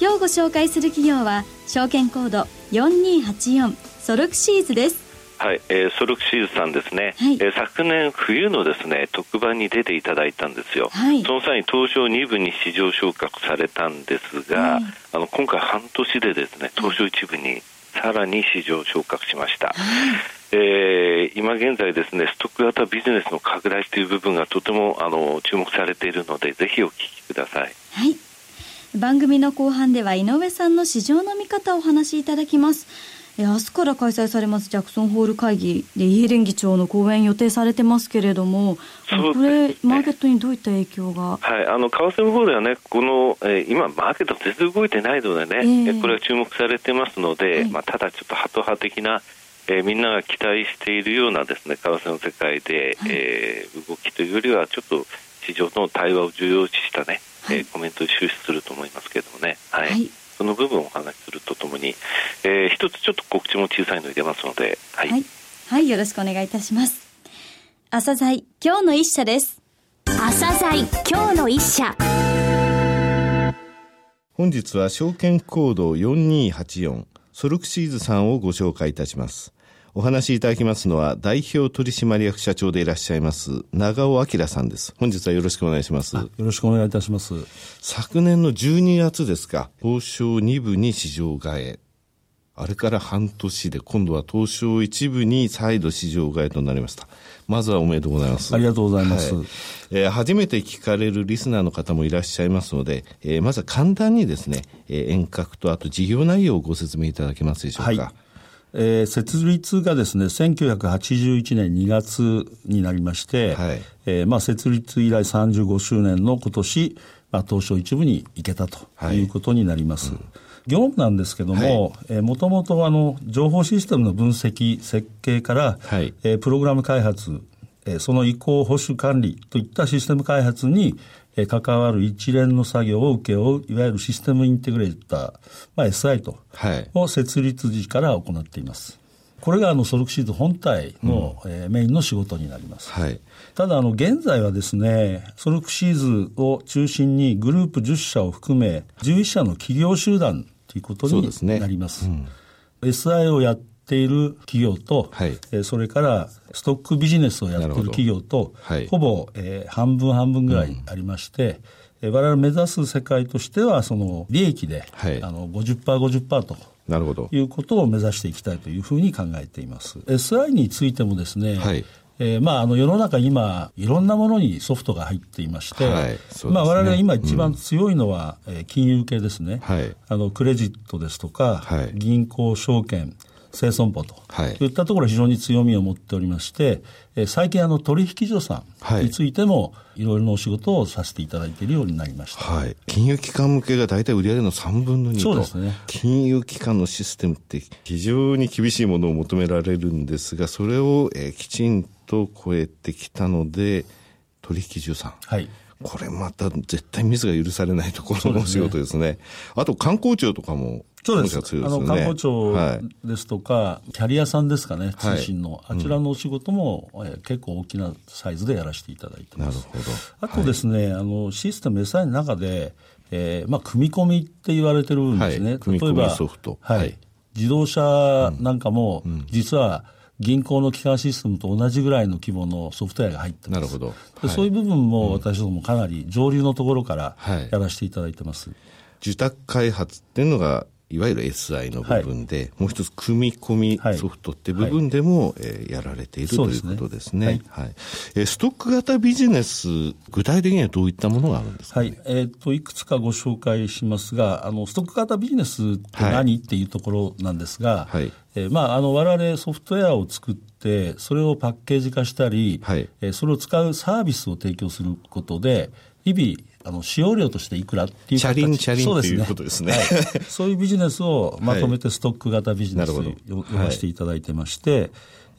今日ご紹介する企業は証券コード4284ソルクシーズです。はい、えー、ソルクシーズさんですね、はい、えー、昨年冬のですね特番に出ていただいたんですよ、はい、その際に東証2部に市場昇格されたんですが、はい、あの今回半年でですね東証1部にさらに市場昇格しました、えー、今現在ですねストック型ビジネスの拡大という部分がとてもあの注目されているのでぜひお聞きください。はい番組の後半では井上さんの市場の見方をお話しいただきます。明日から開催されますジャクソンホール会議でイエレン議長の講演予定されてますけれども、ね、これ、マーケットにどういった影響が、はい、あの為替の方ではね、この、えー、今、マーケット全然動いてないのでね、えー、これは注目されてますので、はい、まあ、ただちょっとハト派的な、えー、みんなが期待しているようなですね為替の世界で、はい、えー、動きというよりは、ちょっと市場との対話を重要視したね、はい、えー、コメントを終始すると思いますけれどもね。はい、はいその部分をお話しするとともに、えー、一つちょっと告知も小さいの入れますので、はい、はい、はい、よろしくお願いいたします。朝鮮今日の一社です。朝鮮今日の一社。本日は証券コード4284ソルクシーズさんをご紹介いたします。お話しいただきますのは、代表取締役社長でいらっしゃいます、長尾明さんです。本日はよろしくお願いします。よろしくお願いいたします。昨年の12月ですか、東証2部に市場替え。あれから半年で、今度は東証1部に再度市場替えとなりました。まずはおめでとうございます。ありがとうございます。はい、えー、初めて聞かれるリスナーの方もいらっしゃいますので、えー、まずは簡単にですね、えー、遠隔とあと事業内容をご説明いただけますでしょうか。はいえー、設立がですね、1981年2月になりまして、はい、えー、まあ、設立以来35周年の今年、まあ、東証一部に行けたとい。うことになります。はいうん。業務なんですけども、もともとあの情報システムの分析、設計から、はい、えー、プログラム開発、えー、その移行、保守管理といったシステム開発に、えー、関わる一連の作業を請け負う、いわゆるシステムインテグレーター、まあ、SI と、はい、を設立時から行っています。これがあのソルクシーズ本体の、うん、えー、メインの仕事になります。はい、ただあの現在はですね、ソルクシーズを中心にグループ10社を含め11社の企業集団ということになります。すねうん、SI をやっている企業と、はい、えー、それからストックビジネスをやっている企業と、はい、ほぼ、えー、半分半分ぐらいありまして、うん、我々目指す世界としては、その利益で、はい、あの50%、50%と。なるほど。いうことを目指していきたいというふうに考えています。SI についてもですね、はい、えー、まあ、あの世の中今、いろんなものにソフトが入っていまして、はい。ね、まあ、我々今一番強いのは、うん、えー、金融系ですね、はい、あのクレジットですとか、はい、銀行、証券、生損保と、はい、いったところ非常に強みを持っておりまして、えー、最近あの取引所さんについても、いろいろなお仕事をさせていただいているようになりました。はい。金融機関向けが大体売上の3分の2と。そうですね。金融機関のシステムって非常に厳しいものを求められるんですが、それを、えー、きちんと超えてきたので、取引所さん。はい。これまた絶対ミスが許されないところのお仕事ですね。すねあと観光庁とかもそうです。ですね、あの、観光庁ですとか、はい、キャリアさんですかね、通信の、はい、あちらのお仕事も、うん、え結構大きなサイズでやらせていただいてます。なるほど。あとですね、はい、あの、システム SI の中で、えー、まあ、組み込みって言われてるんですね。組み込みソフト。はい。自動車なんかも、実は、銀行の基幹システムと同じぐらいの規模のソフトウェアが入ってます。なるほど。はい、そういう部分も私どもかなり上流のところからやらせていただいてます。はい、受託開発っていうのがいわゆる SI の部分で、はい、もう一つ組み込みソフトって部分でも、はい、えー、やられているということですね。はい、はい、えー、ストック型ビジネス、具体的にはどういったものがあるんですか、ね、はい。えっ、ー、と、いくつかご紹介しますが、あの、ストック型ビジネスって何、っていうところなんですが、はい。えー、まあ、あの、我々ソフトウェアを作って、それをパッケージ化したり、はい、えー、それを使うサービスを提供することで、日々、あの使用料としていくらっていう形。チャリンチャリンということですね。はい、そういうビジネスをまとめてストック型ビジネスと呼ばせていただいてまして、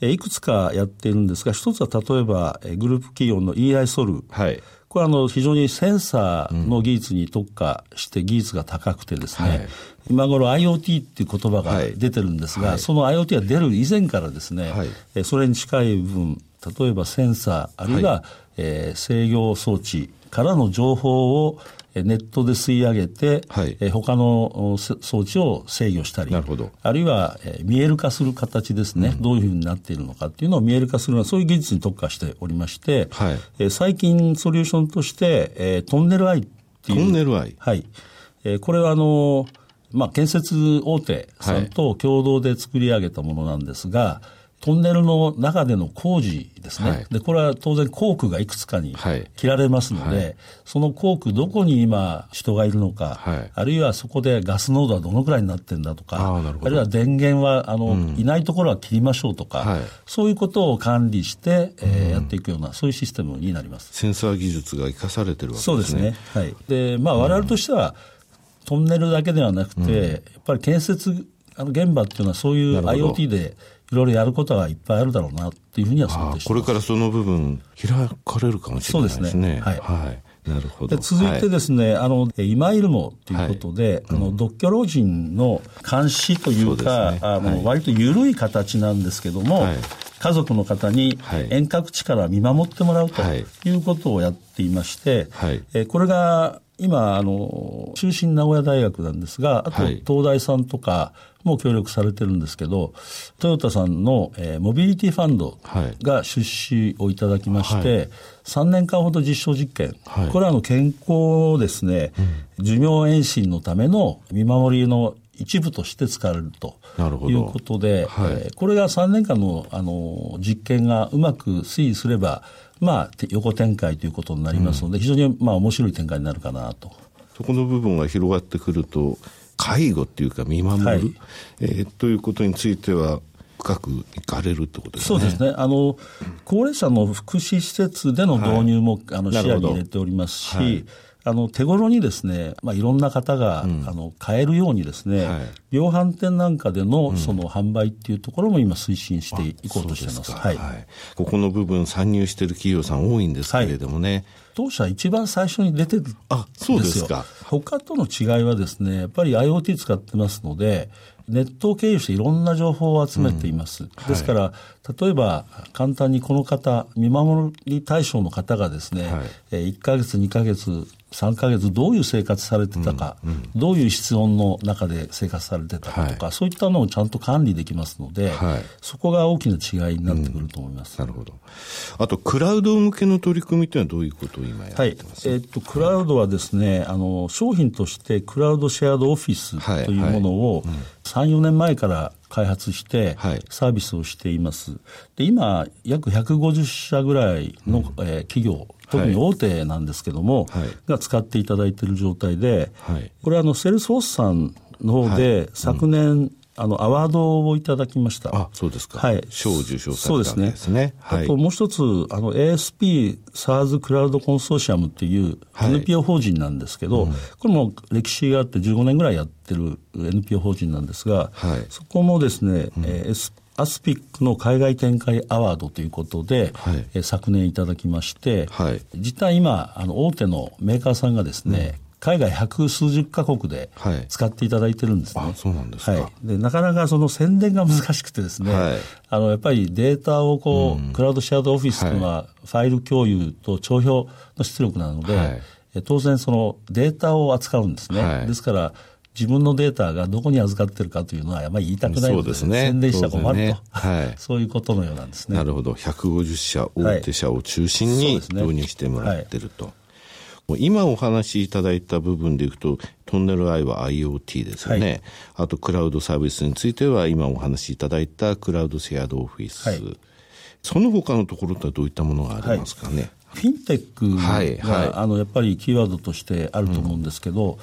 はい、いくつかやっているんですが、一つは例えばグループ企業の EI ソル。はい。これはあの非常にセンサーの技術に特化して技術が高くてですね、はい、今頃 IoT っていう言葉が出てるんですが、はい、その IoT が出る以前からですね、はい、それに近い部分、例えばセンサー、あるいは、はい、えー、制御装置からの情報をネットで吸い上げて、はい、え他の装置を制御したり、なるほど。あるいは、え見える化する形ですね、うん、どういうふうになっているのかっていうのを見える化するのは、そういう技術に特化しておりまして、はい。え最近ソリューションとして、えトンネルアイっていう。トンネルアイ。はい。えこれはあの、まあ、建設大手さんと共同で作り上げたものなんですが、はいトンネルの中での工事ですね、はい、でこれは当然工区がいくつかに切られますので、はい、その工区どこに今人がいるのか、はい、あるいはそこでガス濃度はどのくらいになってるんだとかあるいは電源はあの、うん、いないところは切りましょうとか、そういうことを管理して、えー、やっていくようなそういうシステムになります。センサー技術が生かされてるわけですね。そうですね。はい。でまあ、我々としては、トンネルだけではなくて、うん、やっぱり建設あの現場っていうのはそういう IoT でいろいろやることはいっぱいあるだろうなっていうふうには想定してこれからその部分開かれるかもしれないですね。そうですね。はい。はい。なるほど。続いてですね、はい、あの今いるもということで、はい、あの独居老人の監視というか、うね、あの、はい、割と緩い形なんですけども、家族の方に遠隔地から見守ってもらうとい。うことをやっていまして、えこれが今、あの、中心名古屋大学なんですが、あと東大さんとかも協力されてるんですけど、トヨタさんの、えー、モビリティファンドが出資をいただきまして、はい、3年間ほど実証実験、はい、これはあの健康をですね、うん、寿命延伸のための見守りの一部として使われるということで、はい、えー、これが3年間のあの実験がうまく推移すれば、まあ、横展開ということになりますので、うん、非常にまあ面白い展開になるかなと。そこの部分が広がってくると、介護っていうか見守る、はい、えー、ということについては、深く行かれるってことですね。そうですね。あの、高齢者の福祉施設での導入も、はい、あの視野に入れておりますし、はいあの手頃にですね、まあ、いろんな方が、うん、あの買えるようにですね、はい、量販店なんかでのその販売っていうところも今推進していこうとしています。はい、はい、ここの部分参入している企業さん多いんですけれどもね。はい、当社一番最初に出てるんですよ。あ、そうですか。他との違いはですね、やっぱり IoT 使ってますので、ネットを経由していろんな情報を集めています。うんはい、ですから、例えば簡単にこの方、見守り対象の方がですね、はい、1ヶ月、2ヶ月、3か月どういう生活されてたか、うんうん、どういう室温の中で生活されてたかとか、はい、そういったのをちゃんと管理できますので、はい、そこが大きな違いになってくると思います、うん、なるほど。あと、クラウド向けの取り組みというのはどういうことを今やってます？はい、えー、っと、クラウドはですね、あの、商品としてクラウドシェアドオフィスというものを3、4年前から開発してサービスをしています。で今約150社ぐらいの、うん、えー、企業特に大手なんですけども、はい、が使っていただいている状態で、はい、これあのセールスフォースさんの方で、昨年、うんあの、アワードをいただきました。あ、そうですか。はい。賞を受賞されたんですね。はい。あともう一つ、あの、ASP SARS クラウドコンソーシアムっていう NPO 法人なんですけど、はいうん、これも歴史があって15年ぐらいやってる NPO 法人なんですが、はい、そこもですね、うん、えー、アスピックの海外展開アワードということで、はい、え昨年いただきまして、はい、実は今、あの大手のメーカーさんがですね、うん。海外百数十カ国で使っていただいてるんですね。はい、あそうなんですか、はい、で。なかなかその宣伝が難しくてですね、はい、あのやっぱりデータをこう、うん、クラウドシェアードオフィスというのは、ファイル共有と帳票の出力なので、はい、当然そのデータを扱うんですね。ですから、自分のデータがどこに預かってるかというのは、あまり言いたくないので、でね、宣伝したら困ると、ね、はい、そういうことのようなんですね。なるほど、150社、大手社を中心に導入してもらってると。今お話しいただいた部分でいくと、トンネルアイは IoT ですよね、はい、あとクラウドサービスについては、今お話しいただいたクラウドシェアドオフィス、はい、その他のところってどういったものがありますかね？はいフィンテックが、はいはい、あのやっぱりキーワードとしてあると思うんですけど、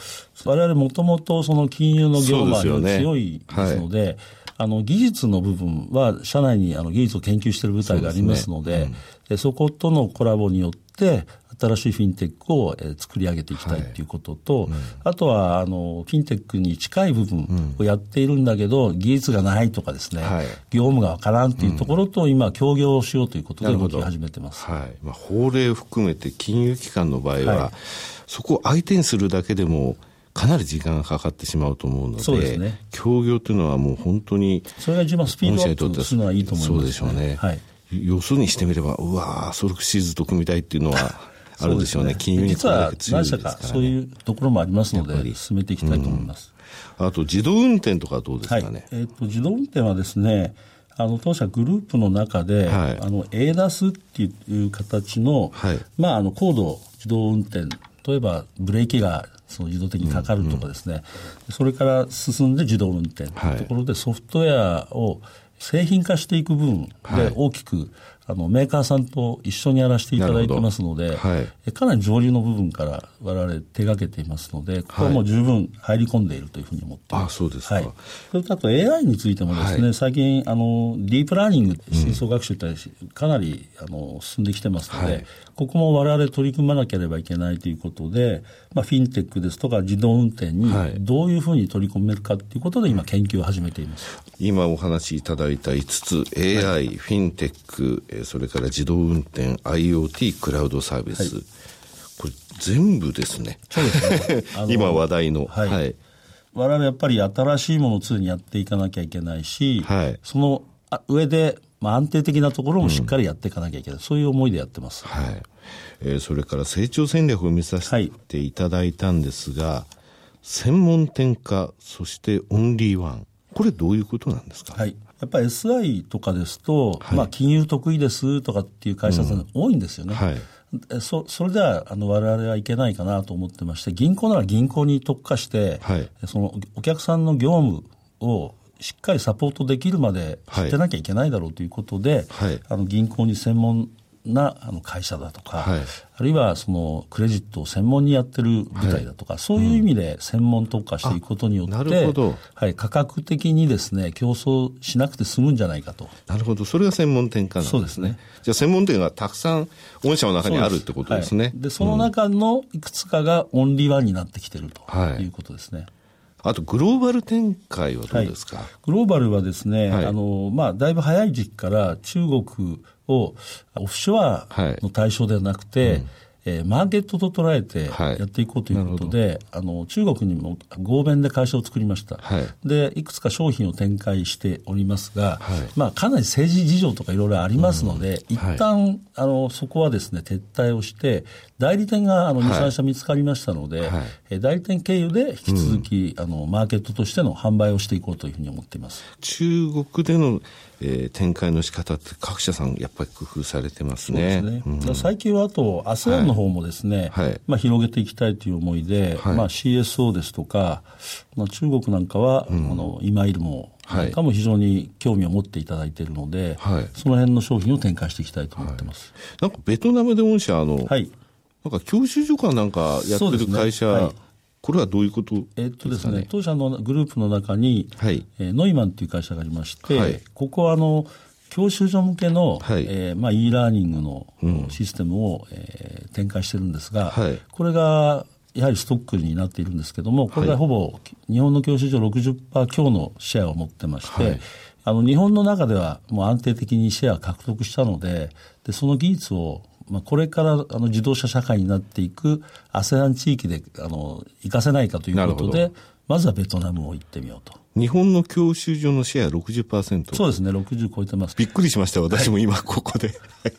うん、我々もともとその金融の業務は強いですので、ねあの技術の部分は社内にあの技術を研究している部隊がありますので、そ、ね。うん、そことのコラボによって新しいフィンテックを、えー、作り上げていきたいということと、はい。うん、あとはあのフィンテックに近い部分をやっているんだけど、技術がないとかですね、はい、業務がわからんというところと、今協業をしようということで動き始めてます、はい。まあ、法令を含めて金融機関の場合は、そこを相手にするだけでもかなり時間がかかってしまうと思うので、そうですね。協業というのはもう本当に、それが一番スピードアップするのはいいと思います、ね、そうでしょうね。はい。要するにしてみれば、うわソルクシーズと組みたいっていうのは、あるでしょうね。金融に実は何社かそういうところもありますので、進めていきたいと思います。うん、あと、自動運転とかどうですかね？はい、えっ、ー、と、自動運転はですね、あの当社グループの中で、はい、あの ADAS っていう形の、はい、まああの高度自動運転例えばブレーキがその自動的にかかるとかですね、うんうん、それから進んで自動運転というところでソフトウェアを製品化していく分で大きくあのメーカーさんと一緒にやらせていただいてますので、はい、かなり上流の部分から我々手がけていますので、ここはもう十分入り込んでいるというふうに思っています。あそうですか。はい、それとあと AI についてもですね、はい、最近あのディープラーニング、深層学習ってかなりあの進んできてますので、ここも我々取り組まなければいけないということで、まあ、フィンテックですとか自動運転にどういうふうに取り込めるかということで今研究を始めています。今お話しいただいた5つ、AI、フィンテック、それから自動運転、IoT、クラウドサービス。はい、これ全部ですね。そうですね。今話題の。はい。はい、我々やっぱり新しいものを常にやっていかなきゃいけないし、はい、その上でまあ、安定的なところもしっかりやっていかなきゃいけない、うん、そういう思いでやってます。はい。えー、それから成長戦略を見させていただいたんですが、はい、専門店化、そしてオンリーワン。これどういうことなんですか？はい。やっぱり SI とかですと、はい、まあ、金融得意ですとかっていう会社さん多いんですよね。うん、はい。そそれではあの我々はいけないかなと思ってまして銀行なら銀行に特化して、はい、そのお客さんの業務をしっかりサポートできるまで知ってなきゃいけないだろうということで、はい、あの銀行に専門なあの会社だとか、はい、あるいはそのクレジットを専門にやってる部隊だとか、はい、そういう意味で専門特化していくことによって、なるほどはい、価格的にですね競争しなくて済むんじゃないかと。なるほど、それが専門店化なんですね。そうですね。じゃあ専門店がたくさん御社の中にあるってことですね。で、はい、その中のいくつかがオンリーワンになってきてるということですね。あとグローバル展開はどうですか、はい、グローバルはですね、はい、あの、まあ、だいぶ早い時期から中国をオフショアの対象ではなくて、はい。うん。えー、マーケットと捉えてやっていこうということで、はい、あの中国にも合弁で会社を作りました、はい、でいくつか商品を展開しておりますが、はい、まあ、かなり政治事情とかいろいろありますので、うん、一旦、あのそこはですね撤退をして代理店があの2、3社見つかりましたので、はい、代理店経由で引き続き、うん、あのマーケットとしての販売をしていこうというふうに思っています。中国でのえー、展開の仕方って各社さんやっぱり工夫されてますね。そうですね。うん、最近はあと ASEAN の方もですね、はい、まあ広げていきたいという思いで、はい、まあ CSO ですとか、まあ中国なんかは、うん、あの今いるもなんかも非常に興味を持っていただいているので、はい、その辺の商品を展開していきたいと思ってます。なんかベトナムで御社あの、はい、なんか教習所かなんかやってる会社、これはどういうことですか、ね、えっとですね、当社のグループの中に、はい、えー、ノイマンという会社がありまして、はい、ここはあの、教習所向けの、はい。えーまあ、e ラーニングのシステムを、うん、えー、展開してるんですが、はい、これがやはりストックになっているんですけども、これがほぼ日本の教習所60%強のシェアを持ってまして、はい、あの日本の中ではもう安定的にシェア獲得したので、でその技術をまあ、これからあの自動車社会になっていく ASEAN 地域であの活かせないかということで、まずはベトナムを行ってみようと。日本の教習所のシェア60%そうですね、60超えてます。びっくりしました、私も今ここで。はい、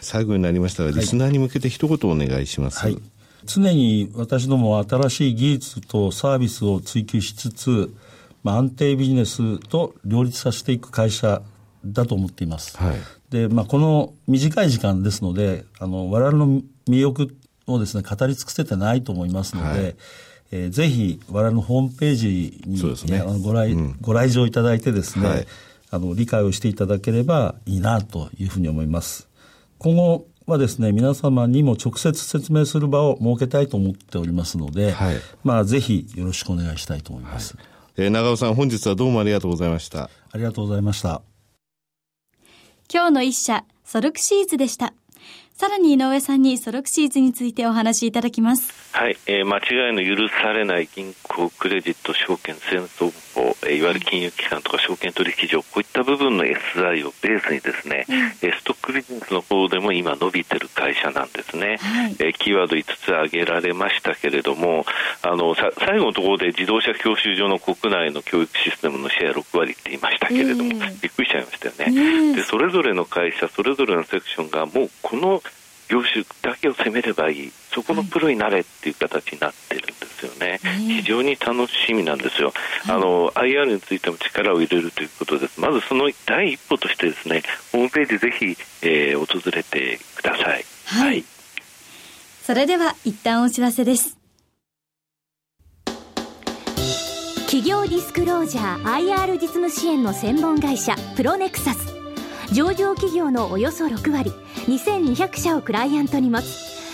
最後になりましたが、リスナーに向けて一言お願いします。はい、常に私ども新しい技術とサービスを追求しつつ、まあ、安定ビジネスと両立させていく会社だと思っています。はい、で、まあ、この短い時間ですので、あの、我々の魅力をですね、語り尽くせてないと思いますので、はい、えー、ぜひ我々のホームページに、ね、あのご来、うん、ご来場いただいてですね、はい、あの、理解をしていただければいいなというふうに思います。今後はですね、皆様にも直接説明する場を設けたいと思っておりますので、はい、まあ、ぜひよろしくお願いしたいと思います。はい、えー、長尾さん、本日はどうもありがとうございました。ありがとうございました。今日の一社、ソルクシーズでした。さらに井上さんにソロクシーズについてお話しいただきます。はい、えー、間違いの許されない銀行、クレジット、証券、戦争法、えー、いわゆる金融機関とか証券取引所、こういった部分の SI をベースにですね、うん、ストックビジネスの方でも今伸びてる会社なんですね。はい、えー、キーワード5つ挙げられましたけれども、あのさ最後のところで自動車教習所の国内の教育システムのシェア6割って言いましたけれども、えー、びっくりしちゃいましたよね、えー、で。それぞれの会社、それぞれのセクションがもうこの業種だけを攻めればいい、そこのプロになれっていう形になってるんですよね、はい、非常に楽しみなんですよ、はい、あの IR についても力を入れるということです、まずその第一歩としてですねホームページぜひ、えー、訪れてください。はい、はい、それでは一旦お知らせです。企業ディスクロージャー IR 実務支援の専門会社プロネクサス。上場企業のおよそ6割2200社をクライアントに持つ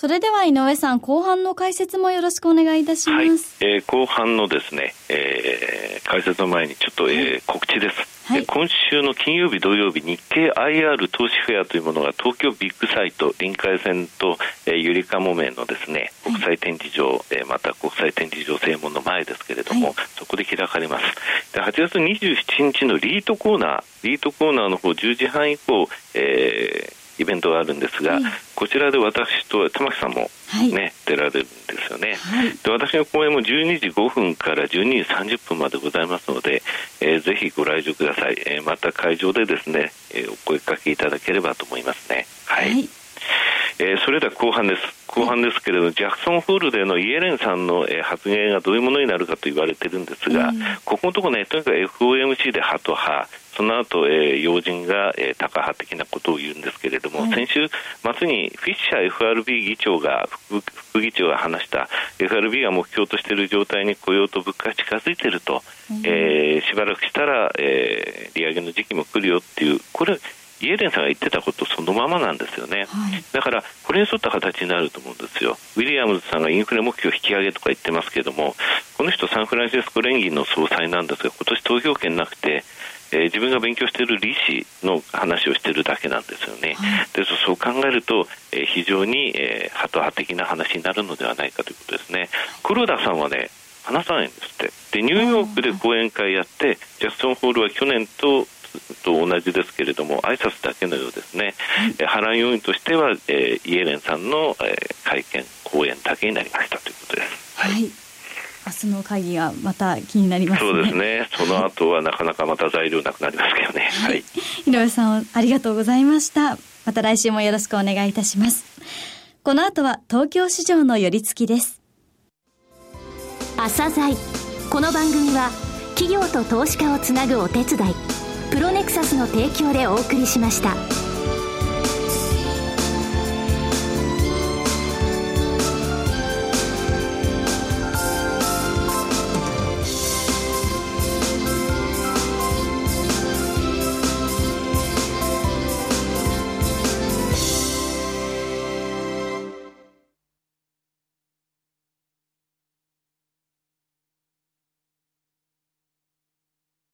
それでは井上さん、後半の解説もよろしくお願いいたします。はい、えー、後半のですね、えー、解説の前にちょっと、えー、告知です。はい、今週の金曜日、土曜日、日経 IR 投資フェアというものが東京ビッグサイト、臨海線と、えー、ゆりかもめのですね、国際展示場、はい、えー、また国際展示場正門の前ですけれども、はい、そこで開かれます。で8月27日のリートコーナー、リートコーナーの方10時半以降、えーイベントがあるんですが、はい、こちらで私と玉木さんもね、はい、出られるんですよね、はい、で私の講演も12時5分から12時30分までございますので、えー、ぜひご来場ください、えー、また会場でですね、えー、お声かけいただければと思いますね。はい、えー、それでは後半です後半ですけれども、ジャクソンホールでのイエレンさんの、えー、発言がどういうものになるかと言われてるんですが、うん、ここのところね、とにかく FOMC で派と派、その後、えー、要人が、えー、タカ派的なことを言うんですけれども、先週末にフィッシャー FRB 議長が副、副議長が話した FRB が目標としている状態に雇用と物価が近づいていると、うん、えー、しばらくしたら、えー、利上げの時期も来るよっていう、これ、イエレンさんが言ってたことそのままなんですよね、はい、だからこれに沿った形になると思うんですよ、ウィリアムズさんがインフレ目標引き上げとか言ってますけども、この人、サンフランシスコ連銀の総裁なんですが、今年投票権なくて、えー、自分が勉強している利子の話をしているだけなんですよね。はい、でそう考えると、えー、非常に、えー、ハト派的な話になるのではないかということですね。黒田さんはね話さないんですって。でニューヨークで講演会やってジャクソンホールは去年とと同じですけれども挨拶だけのようですね、はい、波乱要因としては、えー、イエレンさんの、えー、会見講演だけになりましたということです。はい、はい明日の会議がまた気になります、ね、そうですね。その後はなかなかまた材料なくなりますけどね。はい。井上さんありがとうございました。また来週もよろしくお願いいたします。この後は東京市場の寄り付きです。朝鮮この番組は企業と投資家をつなぐお手伝い。プロネクサスの提供でお送りしました。